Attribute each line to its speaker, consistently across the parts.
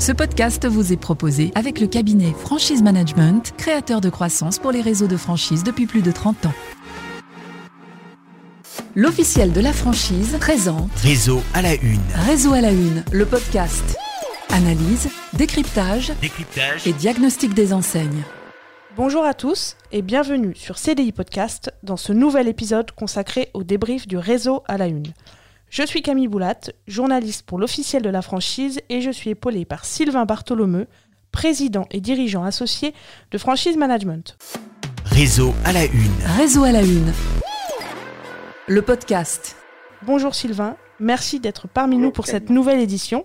Speaker 1: Ce podcast vous est proposé avec le cabinet Franchise Management, créateur de croissance pour les réseaux de franchise depuis plus de 30 ans. L'officiel de la franchise présente
Speaker 2: Réseau à la une.
Speaker 1: Réseau à la une, le podcast. Analyse, décryptage
Speaker 2: Décryptage.
Speaker 1: et diagnostic des enseignes.
Speaker 3: Bonjour à tous et bienvenue sur CDI Podcast dans ce nouvel épisode consacré au débrief du réseau à la une. Je suis Camille Boulat, journaliste pour l'officiel de la franchise et je suis épaulée par Sylvain Bartholomeu, président et dirigeant associé de Franchise Management.
Speaker 2: Réseau à la une.
Speaker 1: Réseau à la une. Le podcast.
Speaker 3: Bonjour Sylvain, merci d'être parmi nous pour cette nouvelle édition.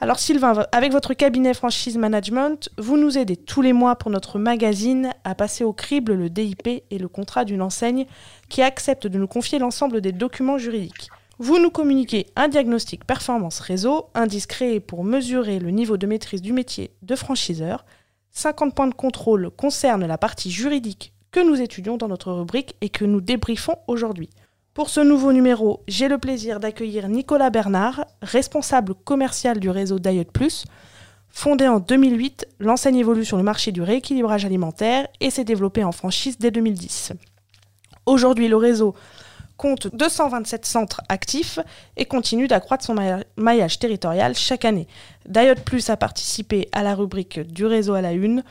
Speaker 3: Alors Sylvain, avec votre cabinet Franchise Management, vous nous aidez tous les mois pour notre magazine à passer au crible le DIP et le contrat d'une enseigne qui accepte de nous confier l'ensemble des documents juridiques. Vous nous communiquez un diagnostic performance réseau, indiscret pour mesurer le niveau de maîtrise du métier de franchiseur. 50 points de contrôle concernent la partie juridique que nous étudions dans notre rubrique et que nous débriefons aujourd'hui. Pour ce nouveau numéro, j'ai le plaisir d'accueillir Nicolas Bernard, responsable commercial du réseau Diet Plus. Fondé en 2008, l'enseigne évolue sur le marché du rééquilibrage alimentaire et s'est développée en franchise dès 2010. Aujourd'hui, le réseau compte 227 centres actifs et continue d'accroître son mailla- maillage territorial chaque année. Diet Plus a participé à la rubrique du réseau à la une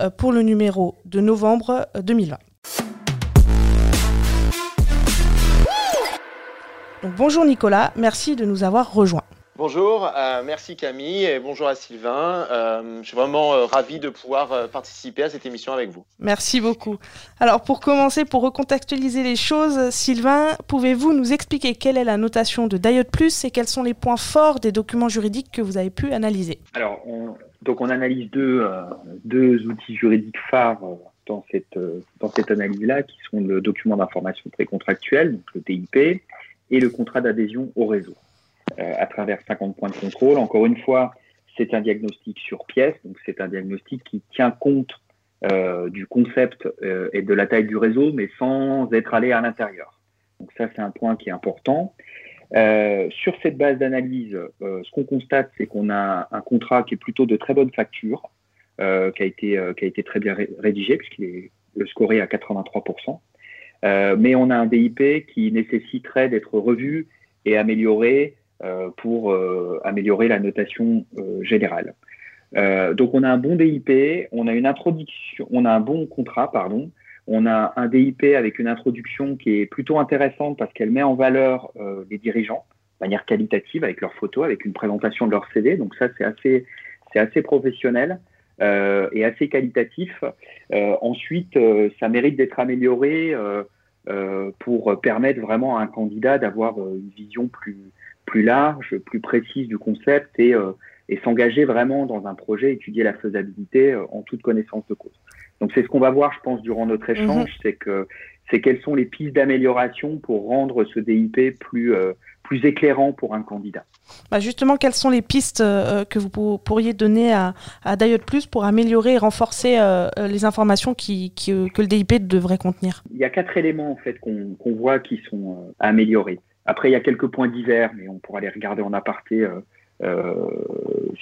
Speaker 3: euh, pour le numéro de novembre euh, 2020. Donc, bonjour Nicolas, merci de nous avoir rejoints.
Speaker 4: Bonjour, euh, merci Camille et bonjour à Sylvain. Euh, je suis vraiment euh, ravi de pouvoir euh, participer à cette émission avec vous.
Speaker 3: Merci beaucoup. Alors pour commencer, pour recontextualiser les choses, Sylvain, pouvez-vous nous expliquer quelle est la notation de Diet Plus et quels sont les points forts des documents juridiques que vous avez pu analyser?
Speaker 5: Alors, on, donc on analyse deux, euh, deux outils juridiques phares dans cette, euh, dans cette analyse-là, qui sont le document d'information précontractuel, donc le DIP, et le contrat d'adhésion au réseau, à travers 50 points de contrôle. Encore une fois, c'est un diagnostic sur pièce, donc c'est un diagnostic qui tient compte euh, du concept euh, et de la taille du réseau, mais sans être allé à l'intérieur. Donc ça, c'est un point qui est important. Euh, sur cette base d'analyse, euh, ce qu'on constate, c'est qu'on a un contrat qui est plutôt de très bonne facture, euh, qui, a été, euh, qui a été très bien ré- rédigé, puisqu'il est scoré à 83%. Euh, mais on a un DIP qui nécessiterait d'être revu et amélioré euh, pour euh, améliorer la notation euh, générale. Euh, donc on a un bon DIP, on a une introduction, on a un bon contrat, pardon, on a un DIP avec une introduction qui est plutôt intéressante parce qu'elle met en valeur euh, les dirigeants de manière qualitative avec leurs photos, avec une présentation de leur CV. Donc ça, c'est assez, c'est assez professionnel euh, et assez qualitatif. Euh, ensuite, euh, ça mérite d'être amélioré euh, euh, pour permettre vraiment à un candidat d'avoir euh, une vision plus, plus large, plus précise du concept et, euh, et s'engager vraiment dans un projet, étudier la faisabilité euh, en toute connaissance de cause. Donc c'est ce qu'on va voir, je pense, durant notre échange, c'est que c'est quelles sont les pistes d'amélioration pour rendre ce DIP plus euh, plus éclairant pour un candidat.
Speaker 3: Bah justement, quelles sont les pistes euh, que vous pour- pourriez donner à, à Plus pour améliorer et renforcer euh, les informations qui, qui, que le DIP devrait contenir?
Speaker 5: Il y a quatre éléments en fait qu'on voit qui sont à améliorer. Après, il y a quelques points divers, mais on pourra les regarder en aparté euh, euh,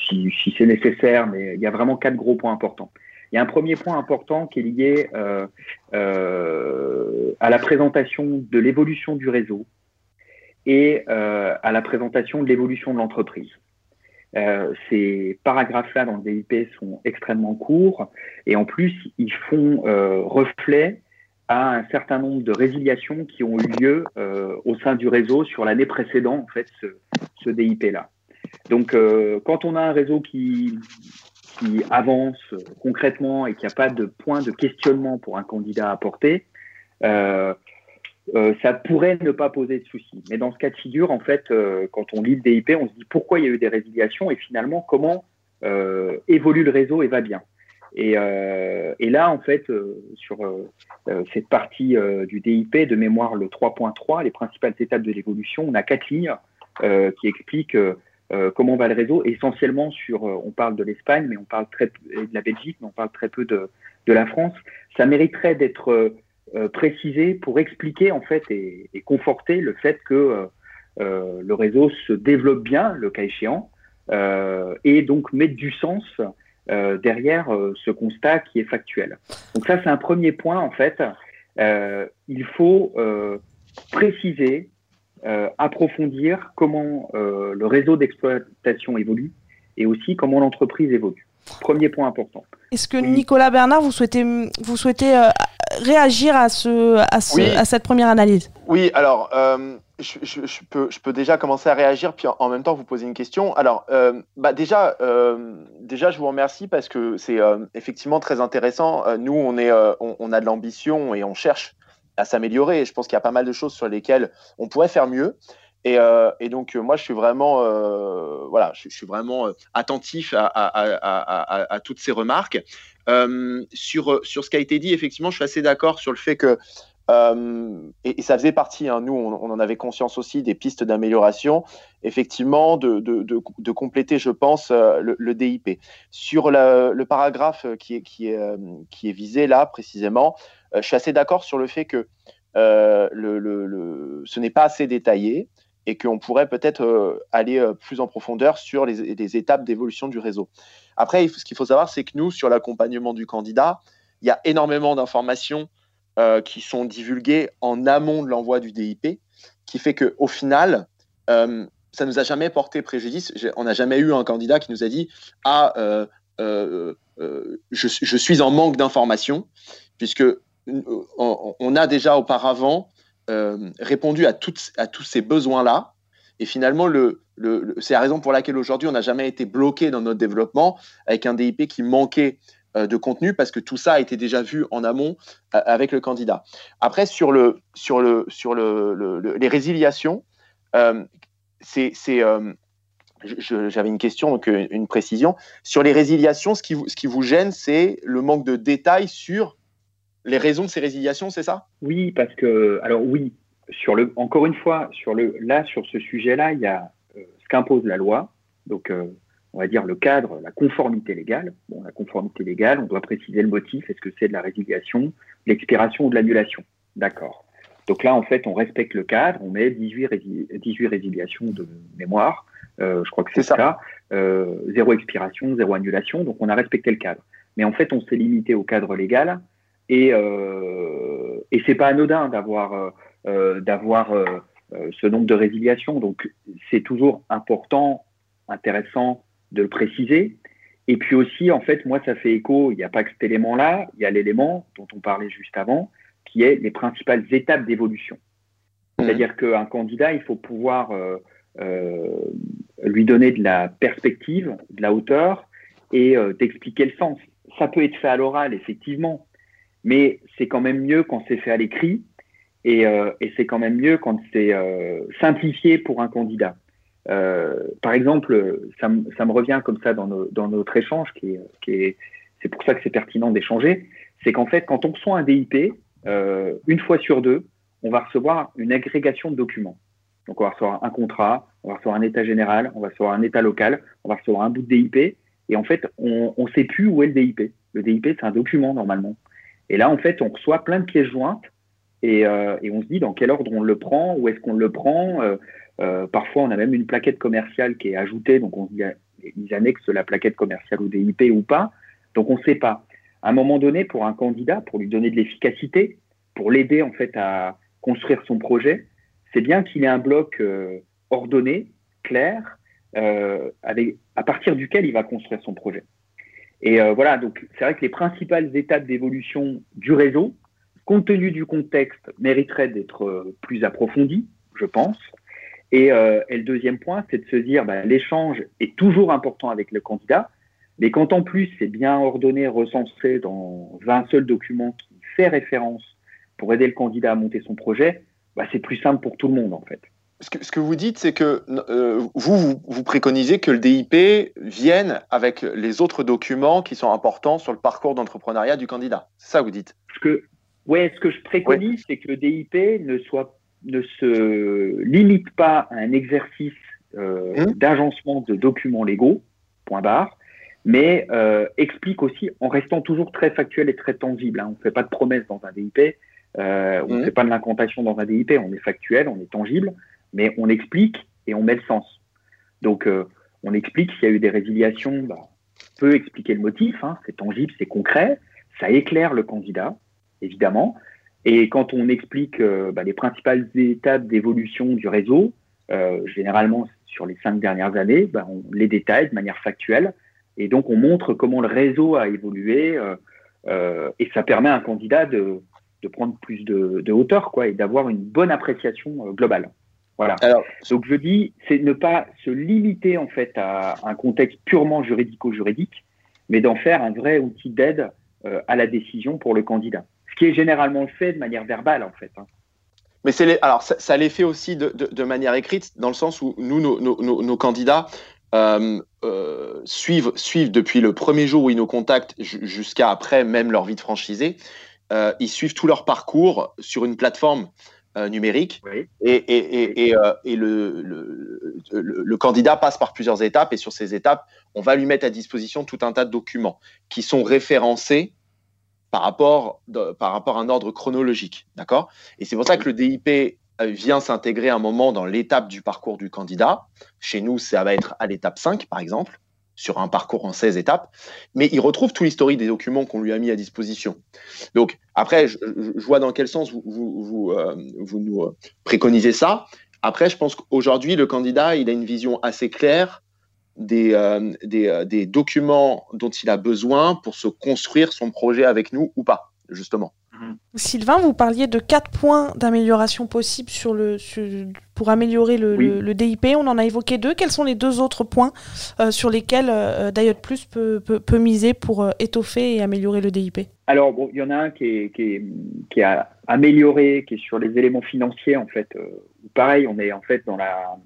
Speaker 5: si, si c'est nécessaire. Mais il y a vraiment quatre gros points importants. Il y a un premier point important qui est lié euh, euh, à la présentation de l'évolution du réseau et euh, à la présentation de l'évolution de l'entreprise. Euh, ces paragraphes-là dans le DIP sont extrêmement courts et en plus, ils font reflet à un certain nombre de résiliations qui ont eu lieu euh, au sein du réseau sur l'année précédente, en fait, ce, ce DIP-là. Donc, euh, quand on a un réseau qui, qui avance concrètement et qu'il n'y a pas de point de questionnement pour un candidat à apporter, euh, ça pourrait ne pas poser de soucis. Mais dans ce cas de figure, en fait, quand on lit le DIP, on se dit pourquoi il y a eu des résiliations et finalement comment évolue le réseau et va bien. Et, euh, et là, en fait, euh, sur euh, cette partie du DIP de mémoire, le 3.3, les principales étapes de l'évolution, on a quatre lignes qui expliquent comment va le réseau, essentiellement sur, on parle de l'Espagne, mais on parle très de la Belgique, mais on parle très peu de, la France. Ça mériterait d'être précisé pour expliquer en fait et, et conforter le fait que le réseau se développe bien, le cas échéant, et donc mettre du sens derrière ce constat qui est factuel. Donc ça, c'est un premier point, en fait. il faut préciser, approfondir comment le réseau d'exploitation évolue et aussi comment l'entreprise évolue. Premier point important.
Speaker 3: Est-ce que Nicolas Bernard, vous souhaitez, vous souhaitez euh, réagir à, ce, à, ce, à, cette première analyse?
Speaker 4: Oui, alors euh, je, je, peux, je peux déjà commencer à réagir, puis en, même temps vous poser une question. Alors, euh, bah déjà, déjà, je vous remercie parce que c'est effectivement très intéressant. nous, on, est, on, on, a de l'ambition et on cherche à s'améliorer. Je pense qu'il y a pas mal de choses sur lesquelles on pourrait faire mieux. Euh, et, donc, euh, moi, je suis vraiment, euh, voilà, je, suis vraiment attentif à, toutes ces remarques. sur, sur ce qui a été dit, effectivement, je suis assez d'accord sur le fait que, et, ça faisait partie, hein, nous, on, en avait conscience aussi, des pistes d'amélioration, effectivement, de, de, compléter, je pense, le, DIP. Sur le, paragraphe qui est, qui, est, qui est visé là, précisément, je suis assez d'accord sur le fait que le, ce n'est pas assez détaillé et qu'on pourrait peut-être euh, aller euh, plus en profondeur sur les, étapes d'évolution du réseau. Après, ce qu'il faut savoir, c'est que nous, sur l'accompagnement du candidat, il y a énormément d'informations euh, qui sont divulguées en amont de l'envoi du DIP, qui fait qu'au final, ça ne nous a jamais porté préjudice. On n'a jamais eu un candidat qui nous a dit Ah, je, suis en manque d'informations, puisque on a déjà auparavant répondu à, à tous ces besoins-là. Et finalement, le, le, c'est la raison pour laquelle aujourd'hui, on n'a jamais été bloqué dans notre développement avec un DIP qui manquait euh, de contenu parce que tout ça a été déjà vu en amont euh, avec le candidat. Après, sur, le, sur, le, sur le, les résiliations, c'est, j'avais une question, donc une précision. Sur les résiliations, ce qui vous, ce qui vous gêne, c'est le manque de détails sur les raisons de ces résiliations, c'est ça?
Speaker 5: Oui, parce que, alors oui, sur le, encore une fois, sur le, là, sur ce sujet-là, il y a euh, ce qu'impose la loi, donc euh, on va dire le cadre, la conformité légale. Bon, la conformité légale, on doit préciser le motif, est-ce que c'est de la résiliation, l'expiration ou de l'annulation? D'accord. Donc là, en fait, on respecte le cadre, on met 18, 18 résiliations de mémoire, euh, je crois que c'est ça, zéro expiration, zéro annulation, donc on a respecté le cadre. Mais en fait, on s'est limité au cadre légal et, euh, et c'est pas anodin d'avoir euh, euh d'avoir euh, ce nombre de résiliations. Donc c'est toujours important, intéressant de le préciser. Et puis aussi, en fait, moi, ça fait écho, il n'y a pas que cet élément-là, il y a l'élément dont on parlait juste avant, qui est les principales étapes d'évolution. Mmh. C'est-à-dire qu'un candidat, il faut pouvoir euh, lui donner de la perspective, de la hauteur et euh, d'expliquer le sens. Ça peut être fait à l'oral, effectivement, mais c'est quand même mieux quand c'est fait à l'écrit et, euh, et c'est quand même mieux quand c'est euh, simplifié pour un candidat. Euh, par exemple, ça, me revient comme ça dans, notre échange, qui est, c'est pour ça que c'est pertinent d'échanger, c'est qu'en fait, quand on reçoit un DIP, euh, une fois sur deux, on va recevoir une agrégation de documents. Donc, on va recevoir un contrat, on va recevoir un état général, on va recevoir un état local, on va recevoir un bout de DIP, et en fait, on ne sait plus où est le DIP. Le DIP, c'est un document normalement. Et là, en fait, on reçoit plein de pièces jointes et, euh, et on se dit dans quel ordre on le prend, où est-ce qu'on le prend. Euh, euh, parfois, on a même une plaquette commerciale qui est ajoutée, donc on se dit, ils annexent la plaquette commerciale au DIP ou pas. Donc, on ne sait pas. À un moment donné, pour un candidat, pour lui donner de l'efficacité, pour l'aider en fait à construire son projet, c'est bien qu'il ait un bloc euh, ordonné, clair, euh, avec, à partir duquel il va construire son projet. Et euh, voilà, donc c'est vrai que les principales étapes d'évolution du réseau, compte tenu du contexte, mériteraient d'être euh, plus approfondies, je pense. Et, euh, et, le deuxième point, c'est de se dire, bah, l'échange est toujours important avec le candidat, mais quand en plus c'est bien ordonné, recensé dans un seul document qui fait référence pour aider le candidat à monter son projet, bah, c'est plus simple pour tout le monde en fait
Speaker 4: ce que, vous dites, c'est que euh, vous, vous, préconisez que le DIP vienne avec les autres documents qui sont importants sur le parcours d'entrepreneuriat du candidat. C'est ça que vous dites
Speaker 5: ce que, ouais, ce que je préconise, c'est que le DIP ne, soit, ne se limite pas à un exercice euh, mmh. d'agencement de documents légaux, point barre, mais euh, explique aussi, en restant toujours très factuel et très tangible. Hein. on ne fait pas de promesses dans un DIP, on ne mmh. fait pas de l'incantation dans un DIP, on est factuel, on est tangible mais on explique et on met le sens. Donc, euh, on explique s'il y a eu des résiliations, bah, on peut expliquer le motif, hein, c'est tangible, c'est concret, ça éclaire le candidat, évidemment. Et quand on explique euh, bah, les principales étapes d'évolution du réseau, euh, généralement sur les cinq dernières années, bah, on les détaille de manière factuelle. Et donc on montre comment le réseau a évolué et ça permet à un candidat de, de prendre plus de, de, hauteur quoi, et d'avoir une bonne appréciation globale. Voilà. Alors, donc je dis, c'est ne pas se limiter en fait à un contexte purement juridico-juridique, mais d'en faire un vrai outil d'aide euh, à la décision pour le candidat. Ce qui est généralement fait de manière verbale en fait. Hein.
Speaker 4: Mais c'est alors ça, ça l'est fait aussi de, de, de, manière écrite, dans le sens où nous, nos, nos, nos candidats euh, euh, suivent, suivent depuis le premier jour où ils nous contactent jusqu'à après même leur vie de franchisé, ils suivent tout leur parcours sur une plateforme euh, numérique. Oui. Et, et, et, et, euh, et le, le, le, le, candidat passe par plusieurs étapes. Et sur ces étapes, on va lui mettre à disposition tout un tas de documents qui sont référencés par rapport, de, par rapport à un ordre chronologique. D'accord? Et c'est pour ça que le DIP euh, vient s'intégrer un moment dans l'étape du parcours du candidat. Chez nous, ça va être à l'étape 5, par exemple sur un parcours en 16 étapes, mais il retrouve tout l'historique des documents qu'on lui a mis à disposition. Donc, après, je, vois dans quel sens vous, vous, vous, euh, vous nous euh, préconisez ça. Après, je pense qu'aujourd'hui, le candidat, il a une vision assez claire des, euh, des, documents dont il a besoin pour se construire son projet avec nous ou pas, justement.
Speaker 3: Sylvain, vous parliez de quatre points d'amélioration possibles sur le, sur, pour améliorer le, oui. le, le, DIP. On en a évoqué deux. Quels sont les deux autres points euh, sur lesquels euh, Diot Plus peut, peut, peut, miser pour euh, étoffer et améliorer le DIP
Speaker 5: Alors, bon, il y en a un qui est, qui, est, qui a amélioré, qui est sur les éléments financiers, en fait. pareil, on est en fait dans, la,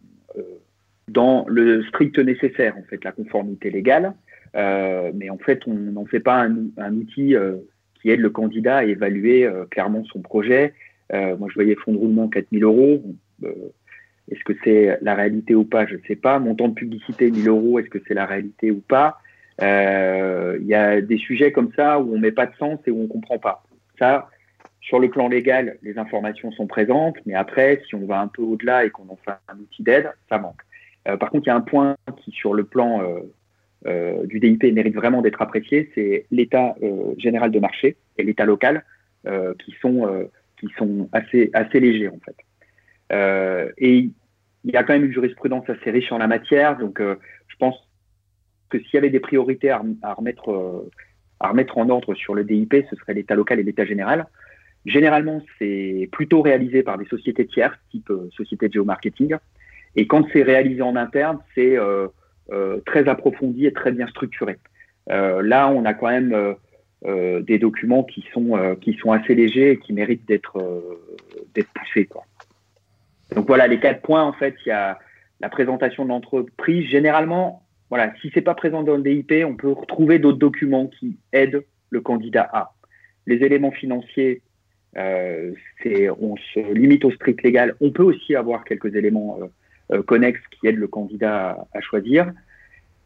Speaker 5: dans le strict nécessaire, en fait, la conformité légale. mais en fait, on n'en fait pas un, un outil qui aide le candidat à évaluer euh, clairement son projet. Euh, moi, je voyais fonds de roulement 4000 euros. Euh, est-ce que c'est la réalité ou pas? Je ne sais pas. Montant de publicité 1000 euros, est-ce que c'est la réalité ou pas? Il y a des sujets comme ça où on met pas de sens et où on comprend pas. Ça, sur le plan légal, les informations sont présentes, mais après, si on va un peu au-delà et qu'on en fait un outil d'aide, ça manque. Par contre, il y a un point qui, sur le plan euh, du DIP mérite vraiment d'être apprécié, c'est l'état euh, général de marché et l'état local euh, qui sont euh, qui sont assez assez légers en fait. Et il y a quand même une jurisprudence assez riche en la matière, donc je pense que s'il y avait des priorités à, remettre à remettre en ordre sur le DIP, ce serait l'état local et l'état général. Généralement, c'est plutôt réalisé par des sociétés tierces, type société de géomarketing. Et quand c'est réalisé en interne, c'est très approfondi et très bien structuré. Euh, là, on a quand même euh, des documents qui sont, qui sont assez légers et qui méritent d'être d'être poussés. Donc voilà, les quatre points, en fait, il y a la présentation de l'entreprise. Généralement, voilà, si c'est pas présent dans le DIP, on peut retrouver d'autres documents qui aident le candidat A. Les éléments financiers, euh, on se limite au strict légal. On peut aussi avoir quelques éléments euh, euh, connexes qui aident le candidat à, à, choisir.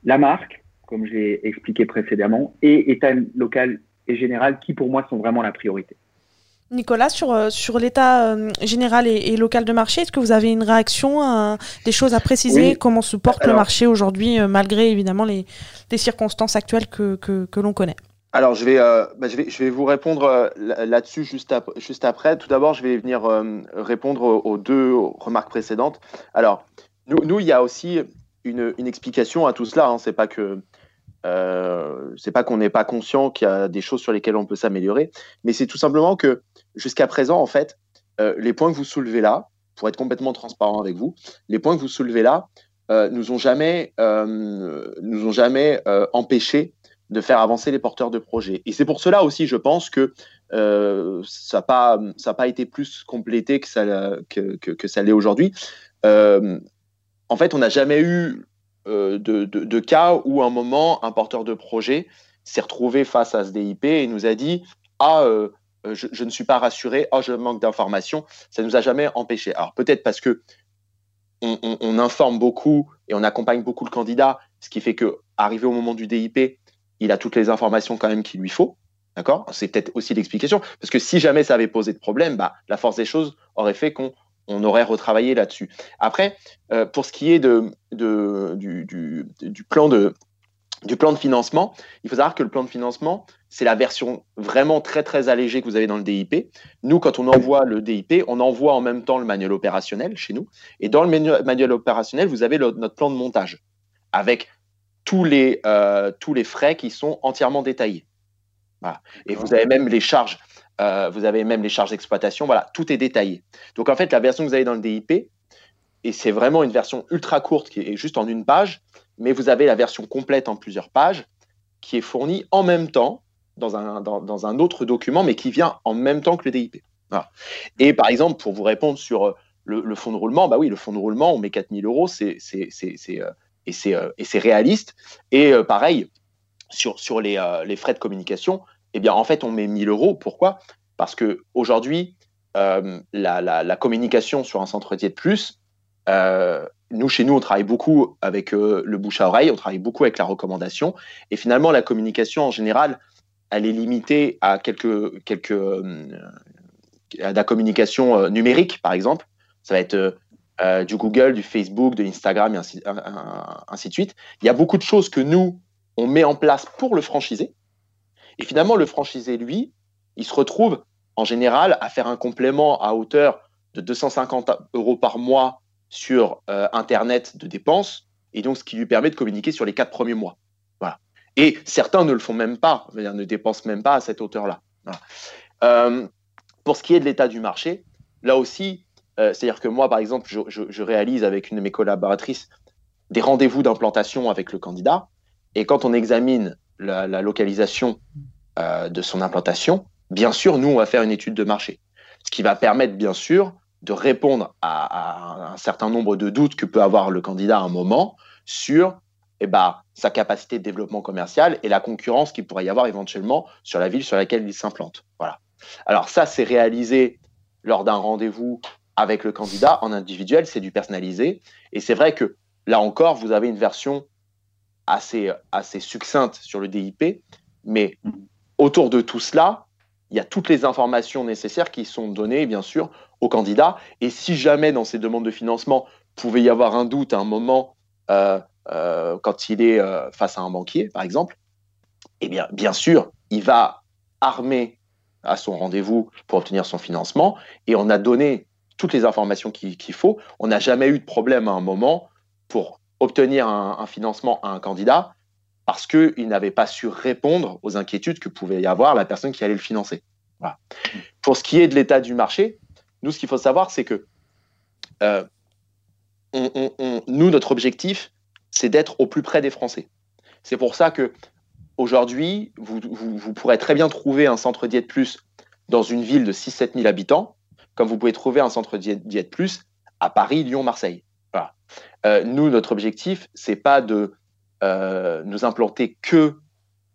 Speaker 5: La marque, comme j'ai expliqué précédemment, et état local et général qui pour moi sont vraiment la priorité.
Speaker 3: Nicolas, sur, euh, sur l'état euh, général et, et, local de marché, est-ce que vous avez une réaction, euh, des choses à préciser? Oui. Comment se porte Alors, le marché aujourd'hui, euh, malgré évidemment les, les, circonstances actuelles que, que, que l'on connaît?
Speaker 4: Alors, je vais, euh, bah, je vais, je vais vous répondre euh, là-dessus juste, ap juste après. Tout d'abord, je vais venir euh, répondre aux deux remarques précédentes. Alors, nous, il y a aussi une, une explication à tout cela. Hein. C'est pas que c'est pas qu'on n'est pas conscient qu'il y a des choses sur lesquelles on peut s'améliorer, mais c'est tout simplement que jusqu'à présent, en fait, les points que vous soulevez là, pour être complètement transparent avec vous, les points que vous soulevez là nous ont jamais, nous ont jamais empêché de faire avancer les porteurs de projets. Et c'est pour cela aussi, je pense que euh, ça n'a pas, été plus complété que ça, l'est aujourd'hui. Euh, en fait, on n'a jamais eu euh, de, cas où, à un moment, un porteur de projet s'est retrouvé face à ce DIP et nous a dit Ah, je, ne suis pas rassuré, oh, je manque d'informations. Ça ne nous a jamais empêché. Alors, peut-être parce que on, on, on, informe beaucoup et on accompagne beaucoup le candidat, ce qui fait que, arrivé au moment du DIP, il a toutes les informations quand même qu'il lui faut. D'accord? C'est peut-être aussi l'explication. Parce que si jamais ça avait posé de problème, bah, la force des choses aurait fait qu'on on aurait retravaillé là-dessus. Après, euh, pour ce qui est de, du, plan de, du plan de financement, il faut savoir que le plan de financement, c'est la version vraiment très très allégée que vous avez dans le DIP. Nous, quand on envoie le DIP, on envoie en même temps le manuel opérationnel chez nous. Et dans le manuel opérationnel, vous avez notre plan de montage avec tous les, euh, tous les frais qui sont entièrement détaillés. Et vous avez même les charges euh, vous avez même les charges d'exploitation, voilà, tout est détaillé. Donc en fait, la version que vous avez dans le DIP, et c'est vraiment une version ultra courte qui est juste en une page, mais vous avez la version complète en plusieurs pages qui est fournie en même temps dans un, dans, un autre document, mais qui vient en même temps que le DIP. Et par exemple, pour vous répondre sur euh, le, fonds de roulement, bah oui, le fonds de roulement, on met 4000 euros, c'est, et, c'est, et c'est réaliste. Et pareil, sur, sur les, les, frais de communication, eh bien, en fait, on met 1000 euros. Pourquoi? Parce que aujourd'hui, euh, la, communication sur un centre de plus, euh, nous, chez nous, on travaille beaucoup avec euh, le bouche à oreille, on travaille beaucoup avec la recommandation. Et finalement, la communication, en général, elle est limitée à quelques, quelques à la communication numérique, par exemple. Ça va être du Google, du Facebook, de Instagram, et ainsi, de suite. Il y a beaucoup de choses que nous, on met en place pour le franchiser. Et finalement, le franchisé, lui, il se retrouve en général à faire un complément à hauteur de 250 euros par mois sur euh, Internet de dépenses, et donc ce qui lui permet de communiquer sur les quatre premiers mois. Voilà. Et certains ne le font même pas, ne dépensent même pas à cette hauteur-là. Euh, pour ce qui est de l'état du marché, là aussi, euh, c'est-à-dire que moi, par exemple, je, réalise avec une de mes collaboratrices des rendez-vous d'implantation avec le candidat, et quand on examine la, localisation euh, de son implantation, bien sûr, nous, on va faire une étude de marché. Ce qui va permettre, bien sûr, de répondre à, un certain nombre de doutes que peut avoir le candidat à un moment sur eh ben, sa capacité de développement commercial et la concurrence qu'il pourrait y avoir éventuellement sur la ville sur laquelle il s'implante. Voilà. Alors ça, c'est réalisé lors d'un rendez-vous avec le candidat en individuel, c'est du personnalisé. Et c'est vrai que là encore, vous avez une version assez, assez succincte sur le DIP, mais autour de tout cela, il y a toutes les informations nécessaires qui sont données, bien sûr, aux candidats. Et si jamais dans ces demandes de financement, pouvait y avoir un doute à un moment euh, euh, quand il est euh, face à un banquier, par exemple, eh bien, bien sûr, il va armer à son rendez-vous pour obtenir son financement. Et on a donné toutes les informations qu'il faut. On n'a jamais eu de problème à un moment pour obtenir un, financement à un candidat parce qu'il n'avait pas su répondre aux inquiétudes que pouvait y avoir la personne qui allait le financer. Pour ce qui est de l'état du marché, nous, ce qu'il faut savoir, c'est que euh, nous, notre objectif, c'est d'être au plus près des Français. C'est pour ça que aujourd'hui, vous, vous, pourrez très bien trouver un centre Diète Plus dans une ville de 6-7 000 habitants, comme vous pouvez trouver un centre Diète Plus à Paris, Lyon, Marseille. Euh, nous, notre objectif, c'est pas de euh, nous implanter que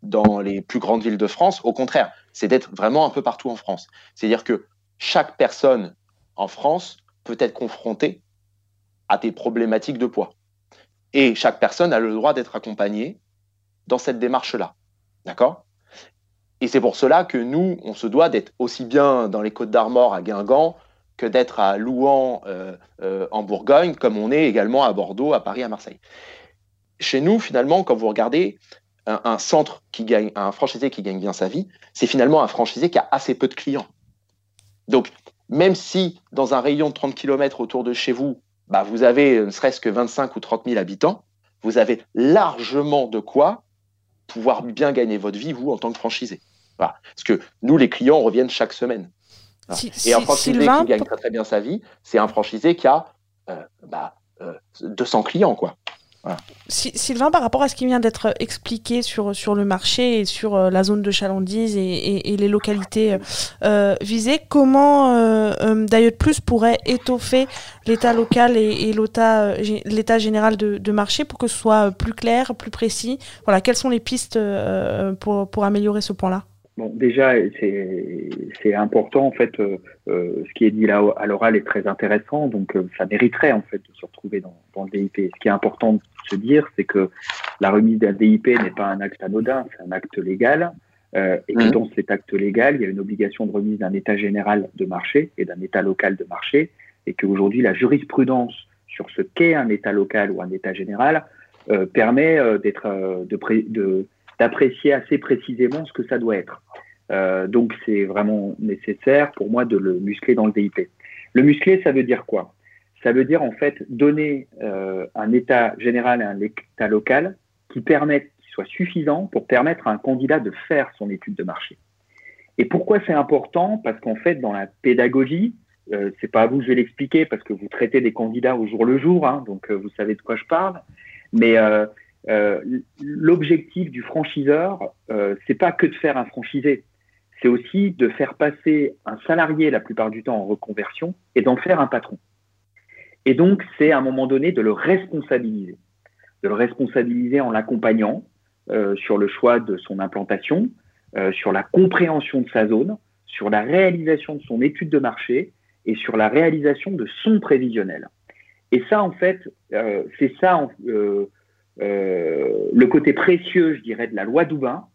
Speaker 4: dans les plus grandes villes de France. Au contraire, c'est d'être vraiment un peu partout en France. C'est-à-dire que chaque personne en France peut être confrontée à des problématiques de poids. Et chaque personne a le droit d'être accompagnée dans cette démarche-là. D'accord? Et c'est pour cela que nous, on se doit d'être aussi bien dans les Côtes d'Armor à Guingamp que d'être à Louan euh, euh, en Bourgogne, comme on est également à Bordeaux, à Paris, à Marseille. Chez nous, finalement, quand vous regardez un, centre qui gagne, un franchisé qui gagne bien sa vie, c'est finalement un franchisé qui a assez peu de clients. Donc, même si dans un rayon de 30 km autour de chez vous, bah, vous avez ne serait-ce que 25 ou 30 000 habitants, vous avez largement de quoi pouvoir bien gagner votre vie, vous, en tant que franchisé. Parce que nous, les clients reviennent chaque semaine et un franchisé qui gagne très, très bien sa vie, c'est un franchisé qui a euh, bah, 200 euh, clients. quoi.
Speaker 3: Sylvain, par rapport à ce qui vient d'être expliqué sur, sur le marché et sur euh, la zone de chalandise et, les localités visées, comment euh, Plus pourrait étoffer l'état local et, l'état général de, marché pour que ce soit plus clair, plus précis? Voilà, Quelles sont les pistes pour, pour améliorer ce point-là?
Speaker 5: Bon, déjà, c'est important en fait. Euh, euh, ce qui est dit là à l'oral est très intéressant, donc euh, ça mériterait en fait de se retrouver dans, le DIP. Ce qui est important se dire, c'est que la remise d'un DIP n'est pas un acte anodin, c'est un acte légal, euh, et que mmh. dans cet acte légal, il y a une obligation de remise d'un état général de marché et d'un état local de marché, et qu'aujourd'hui la jurisprudence sur ce qu'est un État local ou un État général permet d'être de, d'apprécier assez précisément ce que ça doit être. donc c'est vraiment nécessaire pour moi de le muscler dans le DIP. Le muscler, ça veut dire quoi? Ça veut dire en fait donner un État général et un État local qui permettent soit suffisant pour permettre à un candidat de faire son étude de marché. Et pourquoi c'est important? Parce qu'en fait, dans la pédagogie, euh, c'est pas à vous que je vais l'expliquer parce que vous traitez des candidats au jour le jour, hein, donc euh, vous savez de quoi je parle. Mais euh, euh, l'objectif du franchiseur, c'est pas que de faire un franchisé, c'est aussi de faire passer un salarié la plupart du temps en reconversion et d'en faire un patron. Et donc, c'est à un moment donné de le responsabiliser, de le responsabiliser en l'accompagnant, euh, sur le choix de son implantation, euh, sur la compréhension de sa zone, sur la réalisation de son étude de marché et sur la réalisation de son prévisionnel. Et ça, en fait, euh, c'est ça le côté précieux, je dirais, de la loi Doubin,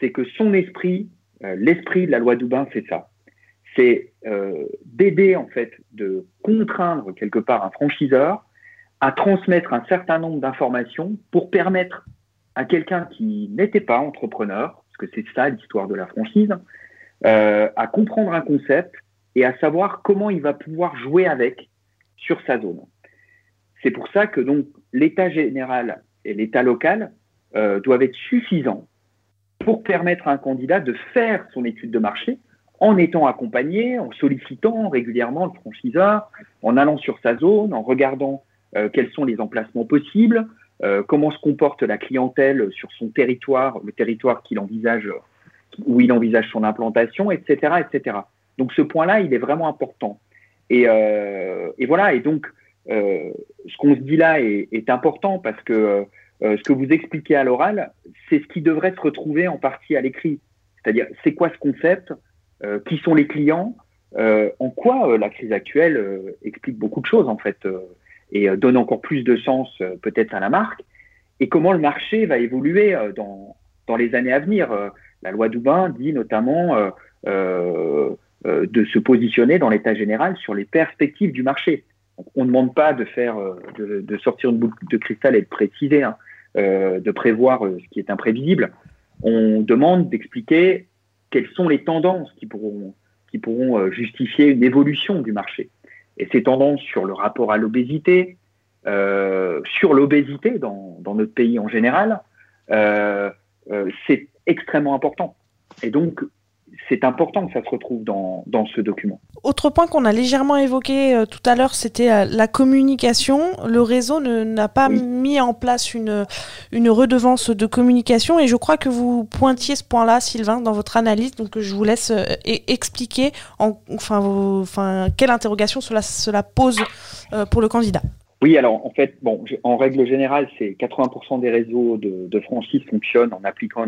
Speaker 5: c'est que son esprit, l'esprit de la loi Doubin, c'est ça. C'est d'aider, en fait, de contraindre quelque part un franchiseur à transmettre un certain nombre d'informations pour permettre à quelqu'un qui n'était pas entrepreneur, parce que c'est ça l'histoire de la franchise, euh, à comprendre un concept et à savoir comment il va pouvoir jouer avec sur sa zone. C'est pour ça que donc l'état général et l'état local euh, doivent être suffisants pour permettre à un candidat de faire son étude de marché en étant accompagné, en sollicitant régulièrement le franchiseur, en allant sur sa zone, en regardant euh, quels sont les emplacements possibles, euh, comment se comporte la clientèle sur son territoire, le territoire qu'il envisage, où il envisage son implantation, etc., etc. Donc ce point-là, il est vraiment important. Et, euh, voilà. Et donc ce qu'on se dit là est, est important parce que ce que vous expliquez à l'oral, c'est ce qui devrait se retrouver en partie à l'écrit. C'est-à-dire, c'est quoi ce concept? Qui sont les clients En quoi la crise actuelle explique beaucoup de choses en fait et euh, donne encore plus de sens euh, peut-être à la marque, et comment le marché va évoluer euh, dans, dans les années à venir. La loi Doubin dit notamment de se positionner dans l'état général sur les perspectives du marché. on ne demande pas de faire, de, sortir une boucle de cristal et de préciser, hein, de prévoir ce qui est imprévisible. On demande d'expliquer quelles sont les tendances qui pourront, pourront justifier une évolution du marché et ces tendances sur le rapport à l'obésité, euh, sur l'obésité dans, notre pays en général, euh, euh, c'est extrêmement important. Et donc, c'est important que ça se retrouve dans, dans ce document.
Speaker 3: Autre point qu'on a légèrement évoqué euh, tout à l'heure, c'était euh, la communication. Le réseau n'a pas mis en place une, une redevance de communication et je crois que vous pointiez ce point-là, Sylvain, dans votre analyse. Donc je vous laisse euh, expliquer en, enfin, enfin, quelle interrogation cela, cela pose pour le candidat.
Speaker 5: Oui, alors en fait, bon, en règle générale, c'est 80% des réseaux de, de franchise fonctionnent en appliquant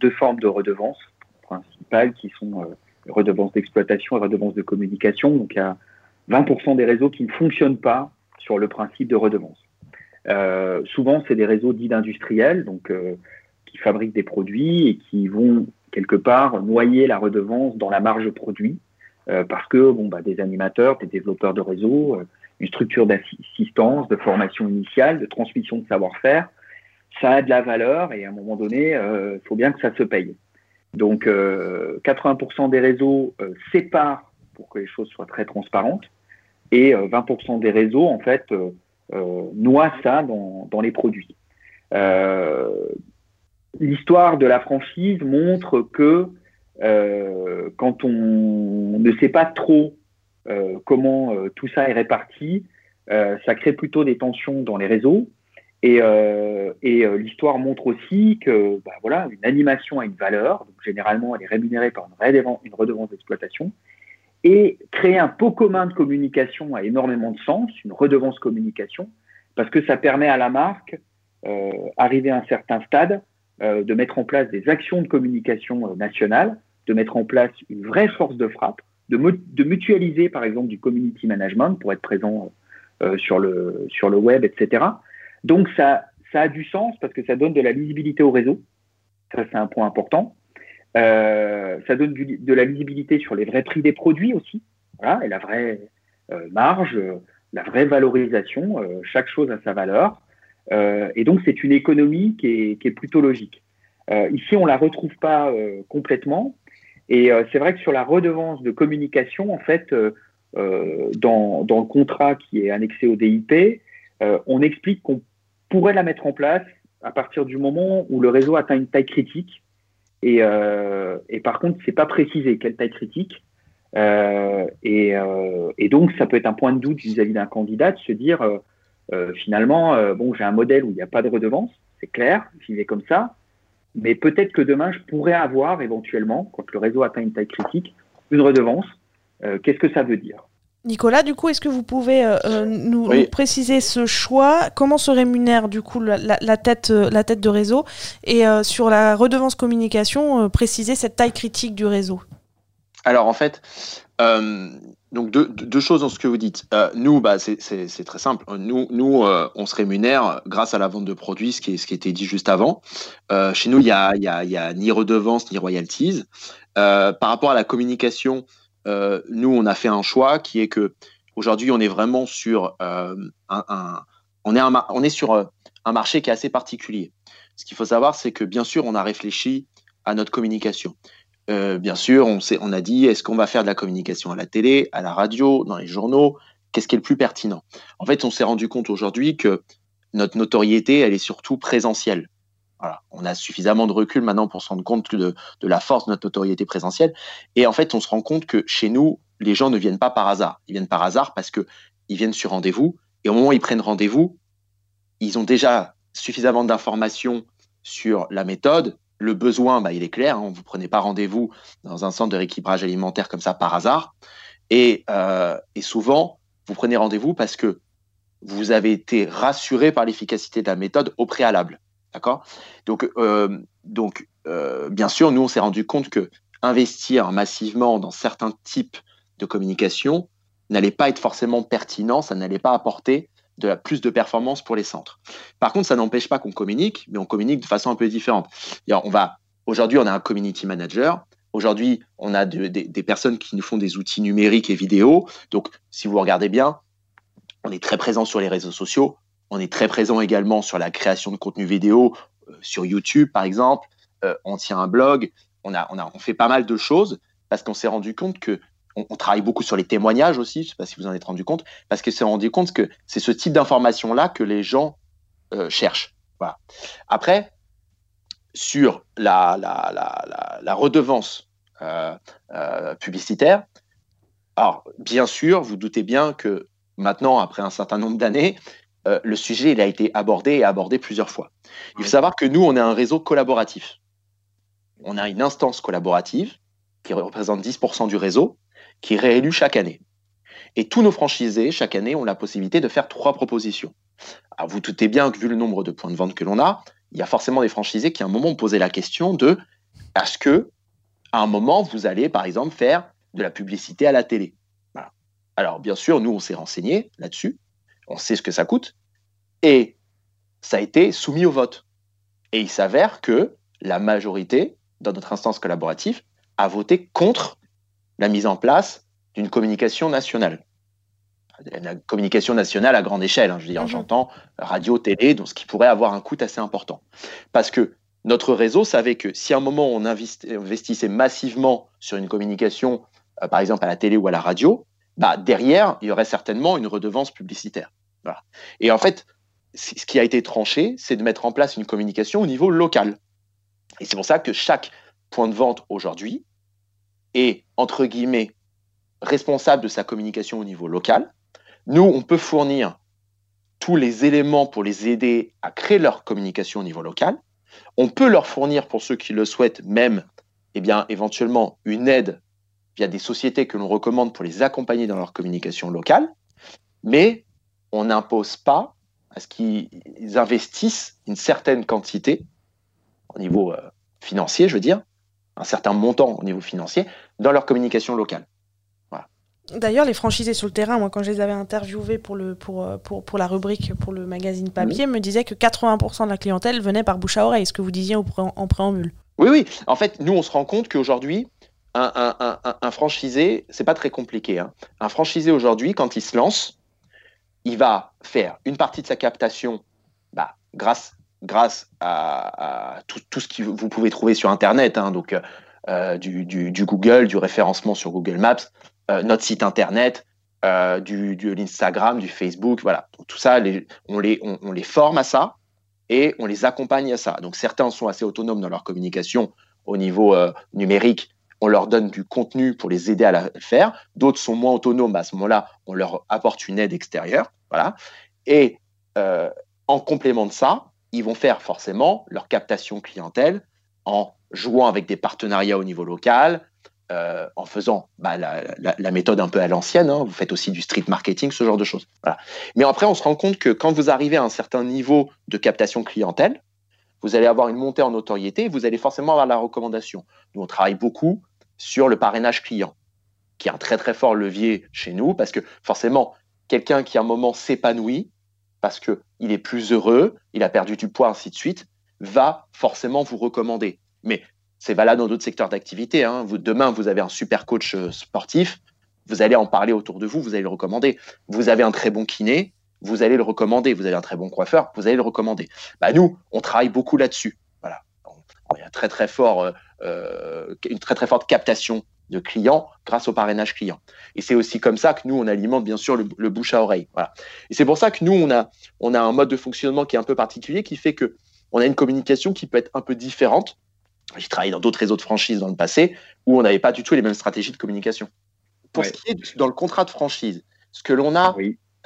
Speaker 5: deux formes de redevance principales qui sont euh, redevances d'exploitation et redevances de communication. Donc il y a 20% des réseaux qui ne fonctionnent pas sur le principe de redevance. Euh, souvent, c'est des réseaux dits industriels, donc euh, qui fabriquent des produits et qui vont quelque part noyer la redevance dans la marge produit, parce que bon, bah, des animateurs, des développeurs de réseaux, une structure d'assistance, de formation initiale, de transmission de savoir-faire, ça a de la valeur et à un moment donné, il faut bien que ça se paye. Donc, 80% euh, des réseaux euh, séparent pour que les choses soient très transparentes, et 20% euh, des réseaux, en fait, noient ça dans, les produits. L'histoire de la franchise montre que quand on ne sait pas trop comment tout ça est réparti, ça crée plutôt des tensions dans les réseaux et, euh, euh, l'histoire montre aussi que bah, voilà, une animation a une valeur, donc généralement elle est rémunérée par une, redevance d'exploitation, et créer un pot commun de communication a énormément de sens, une redevance communication, parce que ça permet à la marque, euh, à un certain stade, euh, de mettre en place des actions de communication nationales, de mettre en place une vraie force de frappe, de, de mutualiser par exemple du community management pour être présent sur, le, sur le web, etc. Donc ça, ça a du sens parce que ça donne de la lisibilité au réseau. Ça, c'est un point important. Euh, ça donne de la lisibilité sur les vrais prix des produits aussi. Voilà, et la vraie, marge, la vraie valorisation, chaque chose a sa valeur. et donc, c'est une économie qui est, qui est plutôt logique. ici, on la retrouve pas complètement. Et c'est vrai que sur la redevance de communication, en fait, dans, dans, le contrat qui est annexé au DIP, on explique qu'on pourrait la mettre en place à partir du moment où le réseau atteint une taille critique. Et, euh, et par contre, c'est pas précisé quelle taille critique. Euh, et, euh, et, donc, ça peut être un point de doute vis-à-vis d'un candidat de se dire finalement, bon, j'ai un modèle où il n'y a pas de redevance, c'est clair, j'y vais comme ça. Mais peut-être que demain, je pourrais avoir éventuellement, quand le réseau atteint une taille critique, une redevance. Qu'est-ce que ça veut dire?
Speaker 3: Nicolas, du coup, est-ce que vous pouvez euh, euh, nous, préciser ce choix? Comment se rémunère du coup la, tête, euh, la tête de réseau? Et sur la redevance communication, préciser cette taille critique du réseau?
Speaker 4: Alors en fait, donc deux, choses dans ce que vous dites. nous, bah, c'est très simple. Nous, nous on se rémunère grâce à la vente de produits, ce qui, est, ce qui était dit juste avant. chez nous, il n'y a, y a, y a, ni redevance ni royalties. par rapport à la communication, euh, nous, on a fait un choix qui est que aujourd'hui, on est vraiment sur euh, un, on est, on est sur euh, un marché qui est assez particulier. Ce qu'il faut savoir, c'est que bien sûr, on a réfléchi à notre communication. bien sûr, on, on a dit est-ce qu'on va faire de la communication à la télé, à la radio, dans les journaux? Qu'est-ce qui est le plus pertinent? En fait, on s'est rendu compte aujourd'hui que notre notoriété, elle est surtout présentielle. On a suffisamment de recul maintenant pour se rendre compte de, la force de notre notoriété présentielle. Et en fait, on se rend compte que chez nous, les gens ne viennent pas par hasard. Ils viennent par hasard parce qu'ils viennent sur rendez-vous. Et au moment où ils prennent rendez-vous, ils ont déjà suffisamment d'informations sur la méthode. Le besoin, bah, il est clair. Hein. vous ne prenez pas rendez-vous dans un centre de rééquilibrage alimentaire comme ça par hasard. Euh, et souvent, vous prenez rendez-vous parce que vous avez été rassuré par l'efficacité de la méthode au préalable. D'accord? Donc, euh, donc euh, bien sûr, nous, on s'est rendu compte que investir massivement dans certains types de communication n'allait pas être forcément pertinent, ça n'allait pas apporter de la plus de performance pour les centres. Par contre, ça n'empêche pas qu'on communique, mais on communique de façon un peu différente. On va aujourd'hui, on a un community manager. Aujourd'hui, on a des personnes qui nous font des outils numériques et vidéo. Donc, si vous regardez bien, on est très présent sur les réseaux sociaux. On est très présent également sur la création de contenu vidéo, euh, sur YouTube par exemple. Euh, on tient un blog. On, a, on, a, on fait pas mal de choses parce qu'on s'est rendu compte que on, travaille beaucoup sur les témoignages aussi. Je ne sais pas si vous en êtes rendu compte, parce qu'on s'est rendu compte que c'est ce type d'information-là que les gens euh, cherchent. Après, sur la, la, la, la redevance publicitaire, alors bien sûr, vous doutez bien que maintenant, après un certain nombre d'années, euh, le sujet il a été abordé et abordé plusieurs fois. Il faut savoir que nous, on est un réseau collaboratif. On a une instance collaborative qui représente 10% du réseau, qui est réélue chaque année. Et tous nos franchisés, chaque année, ont la possibilité de faire trois propositions. Alors vous doutez bien que vu le nombre de points de vente que l'on a, il y a forcément des franchisés qui à un moment ont posé la question de est-ce que à un moment vous allez par exemple faire de la publicité à la télé? Alors bien sûr, nous on s'est renseigné là-dessus on sait ce que ça coûte, et ça a été soumis au vote. Et il s'avère que la majorité, dans notre instance collaborative, a voté contre la mise en place d'une communication nationale. La communication nationale à grande échelle, hein, je veux dire, mhm. j'entends radio, télé, donc ce qui pourrait avoir un coût assez important. Parce que notre réseau savait que si à un moment on investissait massivement sur une communication, euh, par exemple à la télé ou à la radio, bah, derrière, il y aurait certainement une redevance publicitaire. Et en fait, ce qui a été tranché, c'est de mettre en place une communication au niveau local. Et c'est pour ça que chaque point de vente aujourd'hui est, entre guillemets, responsable de sa communication au niveau local. Nous, on peut fournir tous les éléments pour les aider à créer leur communication au niveau local. On peut leur fournir, pour ceux qui le souhaitent, même, eh bien, éventuellement, une aide via des sociétés que l'on recommande pour les accompagner dans leur communication locale, mais on n'impose pas à ce qu'ils investissent une certaine quantité au niveau euh, financier, je veux dire, un certain montant au niveau financier dans leur communication locale.
Speaker 3: D'ailleurs, les franchisés sur le terrain, moi, quand je les avais interviewés pour, le, pour, euh, pour, pour la rubrique, pour le magazine papier, me disaient que 80% de la clientèle venait par bouche à oreille, ce que vous disiez en préambule.
Speaker 4: Oui, oui. En fait, nous, on se rend compte qu'aujourd'hui, un, franchisé, c'est pas très compliqué. Hein. Un franchisé aujourd'hui, quand il se lance, il va faire une partie de sa captation bah, grâce, grâce à, tout, ce que vous pouvez trouver sur Internet, hein. donc euh, du, Google, du référencement sur Google Maps, euh, notre site Internet, euh, du, de l'Instagram, du Facebook, voilà. tout ça, on, les, on, les forme à ça et on les accompagne à ça. Donc certains sont assez autonomes dans leur communication au niveau numérique on leur donne du contenu pour les aider à le faire. D'autres sont moins autonomes. À ce moment-là, on leur apporte une aide extérieure. Voilà. Et euh, en complément de ça, ils vont faire forcément leur captation clientèle en jouant avec des partenariats au niveau local, euh, en faisant bah, la, méthode un peu à l'ancienne. Hein. Vous faites aussi du street marketing, ce genre de choses. Mais après, on se rend compte que quand vous arrivez à un certain niveau de captation clientèle, vous allez avoir une montée en notoriété, vous allez forcément avoir la recommandation. Nous, on travaille beaucoup sur le parrainage client, qui est un très très fort levier chez nous, parce que forcément, quelqu'un qui à un moment s'épanouit, parce qu'il est plus heureux, il a perdu du poids, ainsi de suite, va forcément vous recommander. Mais c'est valable dans d'autres secteurs d'activité. Hein. Demain, vous avez un super coach euh, sportif, vous allez en parler autour de vous, vous allez le recommander. Vous avez un très bon kiné, vous allez le recommander. Vous avez un très bon coiffeur, vous allez le recommander. Bah, nous, on travaille beaucoup là-dessus. Voilà. Il y a très très fort euh, une très très forte captation de clients grâce au parrainage client. Et c'est aussi comme ça que nous, on alimente bien sûr le, bouche à oreille. Voilà. Et c'est pour ça que nous, on a, on a un mode de fonctionnement qui est un peu particulier, qui fait que on a une communication qui peut être un peu différente. J'ai travaillé dans d'autres réseaux de franchise dans le passé où on n'avait pas du tout les mêmes stratégies de communication. Pour ce qui est dans le contrat de franchise, ce que l'on a,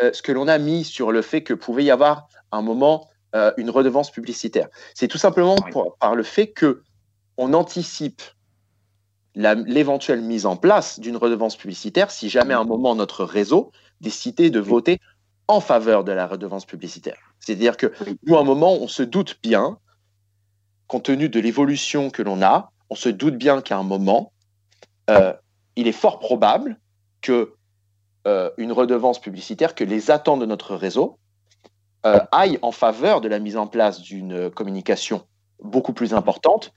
Speaker 4: euh, ce que l'on a mis sur le fait que pouvait y avoir un moment euh, une redevance publicitaire, c'est tout simplement par le fait que on anticipe l'éventuelle mise en place d'une redevance publicitaire si jamais à un moment notre réseau décidait de voter en faveur de la redevance publicitaire. C'est-à-dire que nous, à un moment, on se doute bien, compte tenu de l'évolution que l'on a, on se doute bien qu'à un moment, euh, il est fort probable que euh, une redevance publicitaire, que les attentes de notre réseau euh, aillent en faveur de la mise en place d'une communication beaucoup plus importante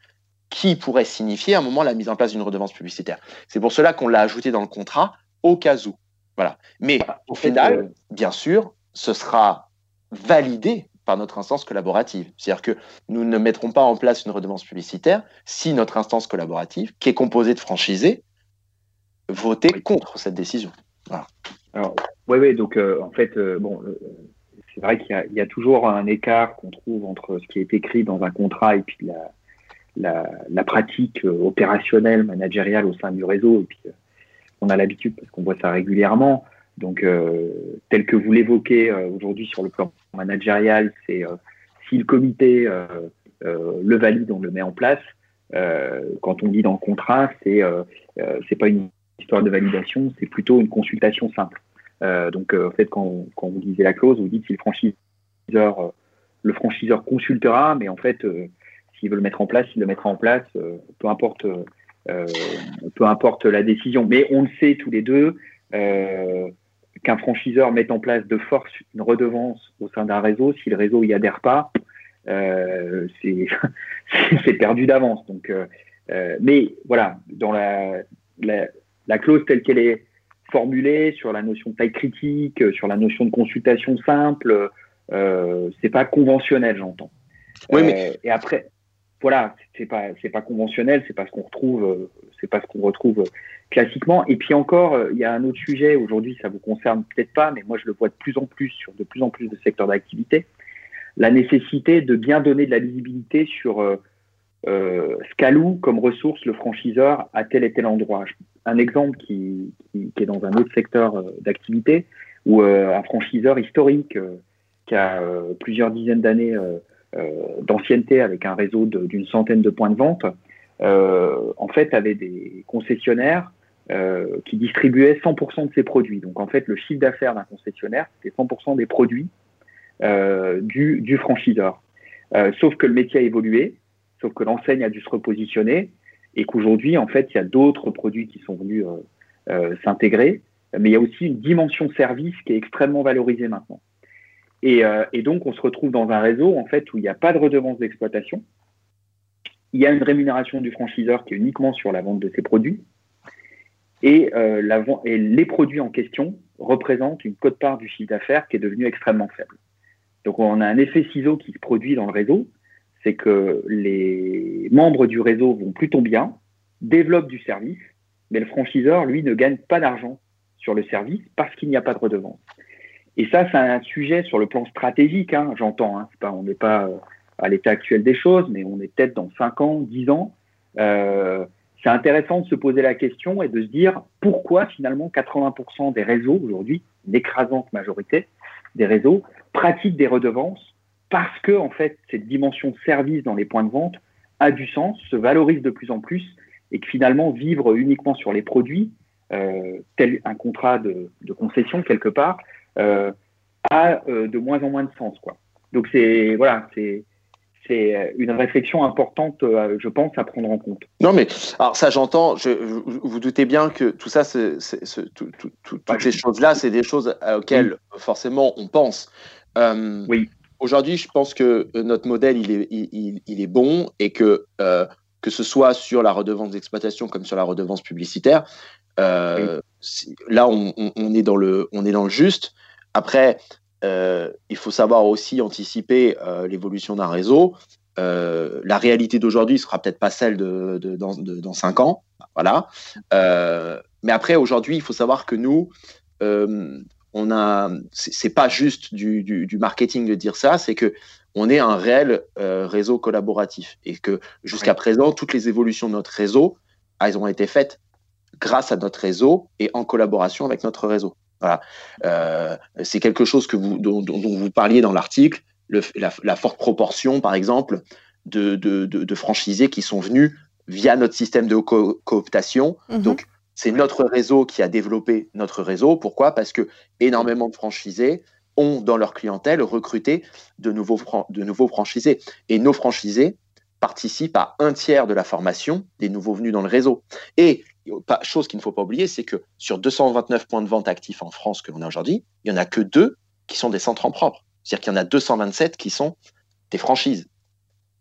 Speaker 4: qui pourrait signifier à un moment la mise en place d'une redevance publicitaire. C'est pour cela qu'on l'a ajouté dans le contrat au cas où. Voilà. Mais au final, euh, bien sûr, ce sera validé par notre instance collaborative. C'est-à-dire que nous ne mettrons pas en place une redevance publicitaire si notre instance collaborative, qui est composée de franchisés, votait contre cette décision.
Speaker 5: Voilà. Alors, oui, oui, donc euh, en fait, euh, bon, c'est vrai qu'il y, y, a toujours un écart qu'on trouve entre ce qui est écrit dans un contrat et puis la, la, pratique euh, opérationnelle, managériale au sein du réseau. Et puis, euh, on a l'habitude parce qu'on voit ça régulièrement. Donc, euh, tel que vous l'évoquez aujourd'hui sur le plan managérial, c'est si le comité le valide, on le met en place. quand on dit dans le contrat, c'est c'est pas une histoire de validation, c'est plutôt une consultation simple. donc, en fait, quand, quand, vous lisez la clause, vous dites si le franchiseur, le franchiseur consultera, mais en fait, s'il veut le mettre en place, il le mettra en place, euh, peu importe, euh, peu importe la décision. Mais on le sait tous les deux euh, qu'un franchiseur mette en place de force une redevance au sein d'un réseau, si le réseau y adhère pas, c'est perdu d'avance. Donc, mais voilà, dans la, la, clause telle qu'elle est formulée sur la notion de taille critique, sur la notion de consultation simple, euh, c'est pas conventionnel, j'entends. Oui, mais... et après, voilà, c'est pas pas conventionnel, c'est pas ce qu'on retrouve, euh, c'est pas ce qu'on retrouve euh, classiquement. Et puis encore, euh, il y a un autre sujet aujourd'hui, ça vous concerne peut-être pas, mais moi je le vois de plus en plus sur de plus en plus de secteurs d'activité, la nécessité de bien donner de la visibilité sur ce qu'alloue comme ressource le franchiseur à tel et tel endroit. Un exemple qui, qui, est dans un autre secteur d'activité où un franchiseur historique qui a plusieurs dizaines d'années d'ancienneté avec un réseau d'une centaine de points de vente, euh, en fait, avait des concessionnaires euh, qui distribuaient 100% de ses produits. Donc, en fait, le chiffre d'affaires d'un concessionnaire, c'était 100% des produits du, du, franchiseur. sauf que le métier a évolué, sauf que l'enseigne a dû se repositionner et qu'aujourd'hui, en fait, il y a d'autres produits qui sont venus s'intégrer, mais il y a aussi une dimension service qui est extrêmement valorisée maintenant. Euh, et, donc, on se retrouve dans un réseau en fait où il n'y a pas de redevance d'exploitation. Il y a une rémunération du franchiseur qui est uniquement sur la vente de ses produits. et, et les produits en question représentent une cote-part du chiffre d'affaires qui est devenue extrêmement faible. Donc on a un effet ciseau qui se produit dans le réseau, c'est que les membres du réseau vont plutôt bien, développent du service, mais le franchiseur, lui, ne gagne pas d'argent sur le service parce qu'il n'y a pas de redevance. Et ça, c'est un sujet sur le plan stratégique, hein, j'entends. Hein, on n'est pas euh, à l'état actuel des choses, mais on est peut-être dans 5 ans, 10 ans. Euh, c'est intéressant de se poser la question et de se dire pourquoi finalement 80% des réseaux aujourd'hui, une écrasante majorité des réseaux, pratiquent des redevances parce que en fait cette dimension service dans les points de vente a du sens, se valorise de plus en plus et que finalement vivre uniquement sur les produits, euh, tel un contrat de concession quelque part, euh, a euh, de moins en moins de sens. Quoi. Donc c'est voilà, c'est c'est une réflexion importante, euh, je pense, à prendre en compte.
Speaker 4: Non, mais alors ça, j'entends. Je, vous doutez bien que tout ça, c'est, tout, tout, toutes ces choses-là, c'est des choses auxquelles forcément on pense.
Speaker 5: Euh, oui.
Speaker 4: Aujourd'hui, je pense que notre modèle, il est, il, il est bon et que que ce soit sur la redevance d'exploitation comme sur la redevance publicitaire, euh, là, on, on, est dans le, on est dans le juste. Après, euh, il faut savoir aussi anticiper euh, l'évolution d'un réseau. Euh, la réalité d'aujourd'hui sera peut-être pas celle de, de, dans, de, dans cinq ans, voilà. mais après, aujourd'hui, il faut savoir que nous, on a, c'est pas juste du, du, du, marketing de dire ça, c'est que on est un réel réseau collaboratif et que jusqu'à présent, toutes les évolutions de notre réseau, elles ont été faites grâce à notre réseau et en collaboration avec notre réseau. Voilà. Euh, c'est quelque chose que vous, dont, vous parliez dans l'article, la, forte proportion, par exemple, de, de, franchisés qui sont venus via notre système de cooptation. Mhm. Donc, c'est notre réseau qui a développé notre réseau. Pourquoi? Parce que énormément de franchisés ont, dans leur clientèle, recruté de nouveaux, de nouveaux franchisés. Et nos franchisés participent à un tiers de la formation des nouveaux venus dans le réseau. Et chose qu'il ne faut pas oublier, c'est que sur 229 points de vente actifs en France que l'on a aujourd'hui, il n'y en a que deux qui sont des centres en propre. C'est-à-dire qu'il y en a 227 qui sont des franchises.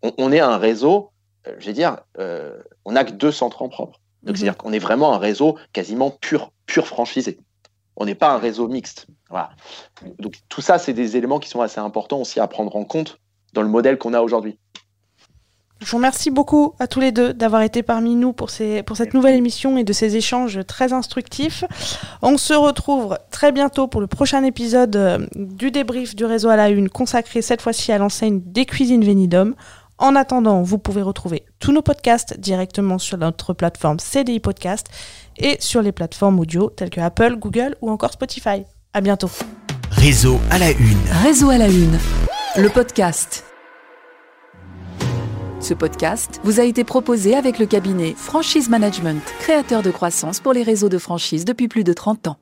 Speaker 4: On, est un réseau, euh, je vais dire, euh, on n'a que deux centres en propre. Donc, mhm. c'est-à-dire qu'on est vraiment un réseau quasiment pur, pur franchisé. On n'est pas un réseau mixte. Voilà. Donc, tout ça, c'est des éléments qui sont assez importants aussi à prendre en compte dans le modèle qu'on a aujourd'hui.
Speaker 3: Je vous remercie beaucoup à tous les deux d'avoir été parmi nous pour, ces, pour cette nouvelle émission et de ces échanges très instructifs. On se retrouve très bientôt pour le prochain épisode euh, du débrief du réseau à la une consacré cette fois-ci à l'enseigne des cuisines Vénidom. En attendant, vous pouvez retrouver tous nos podcasts directement sur notre plateforme CDI Podcast et sur les plateformes audio telles que Apple, Google ou encore Spotify. À bientôt.
Speaker 2: Réseau à la une.
Speaker 1: Réseau à la une. Le podcast. Ce podcast vous a été proposé avec le cabinet Franchise Management, créateur de croissance pour les réseaux de franchise depuis plus de 30 ans.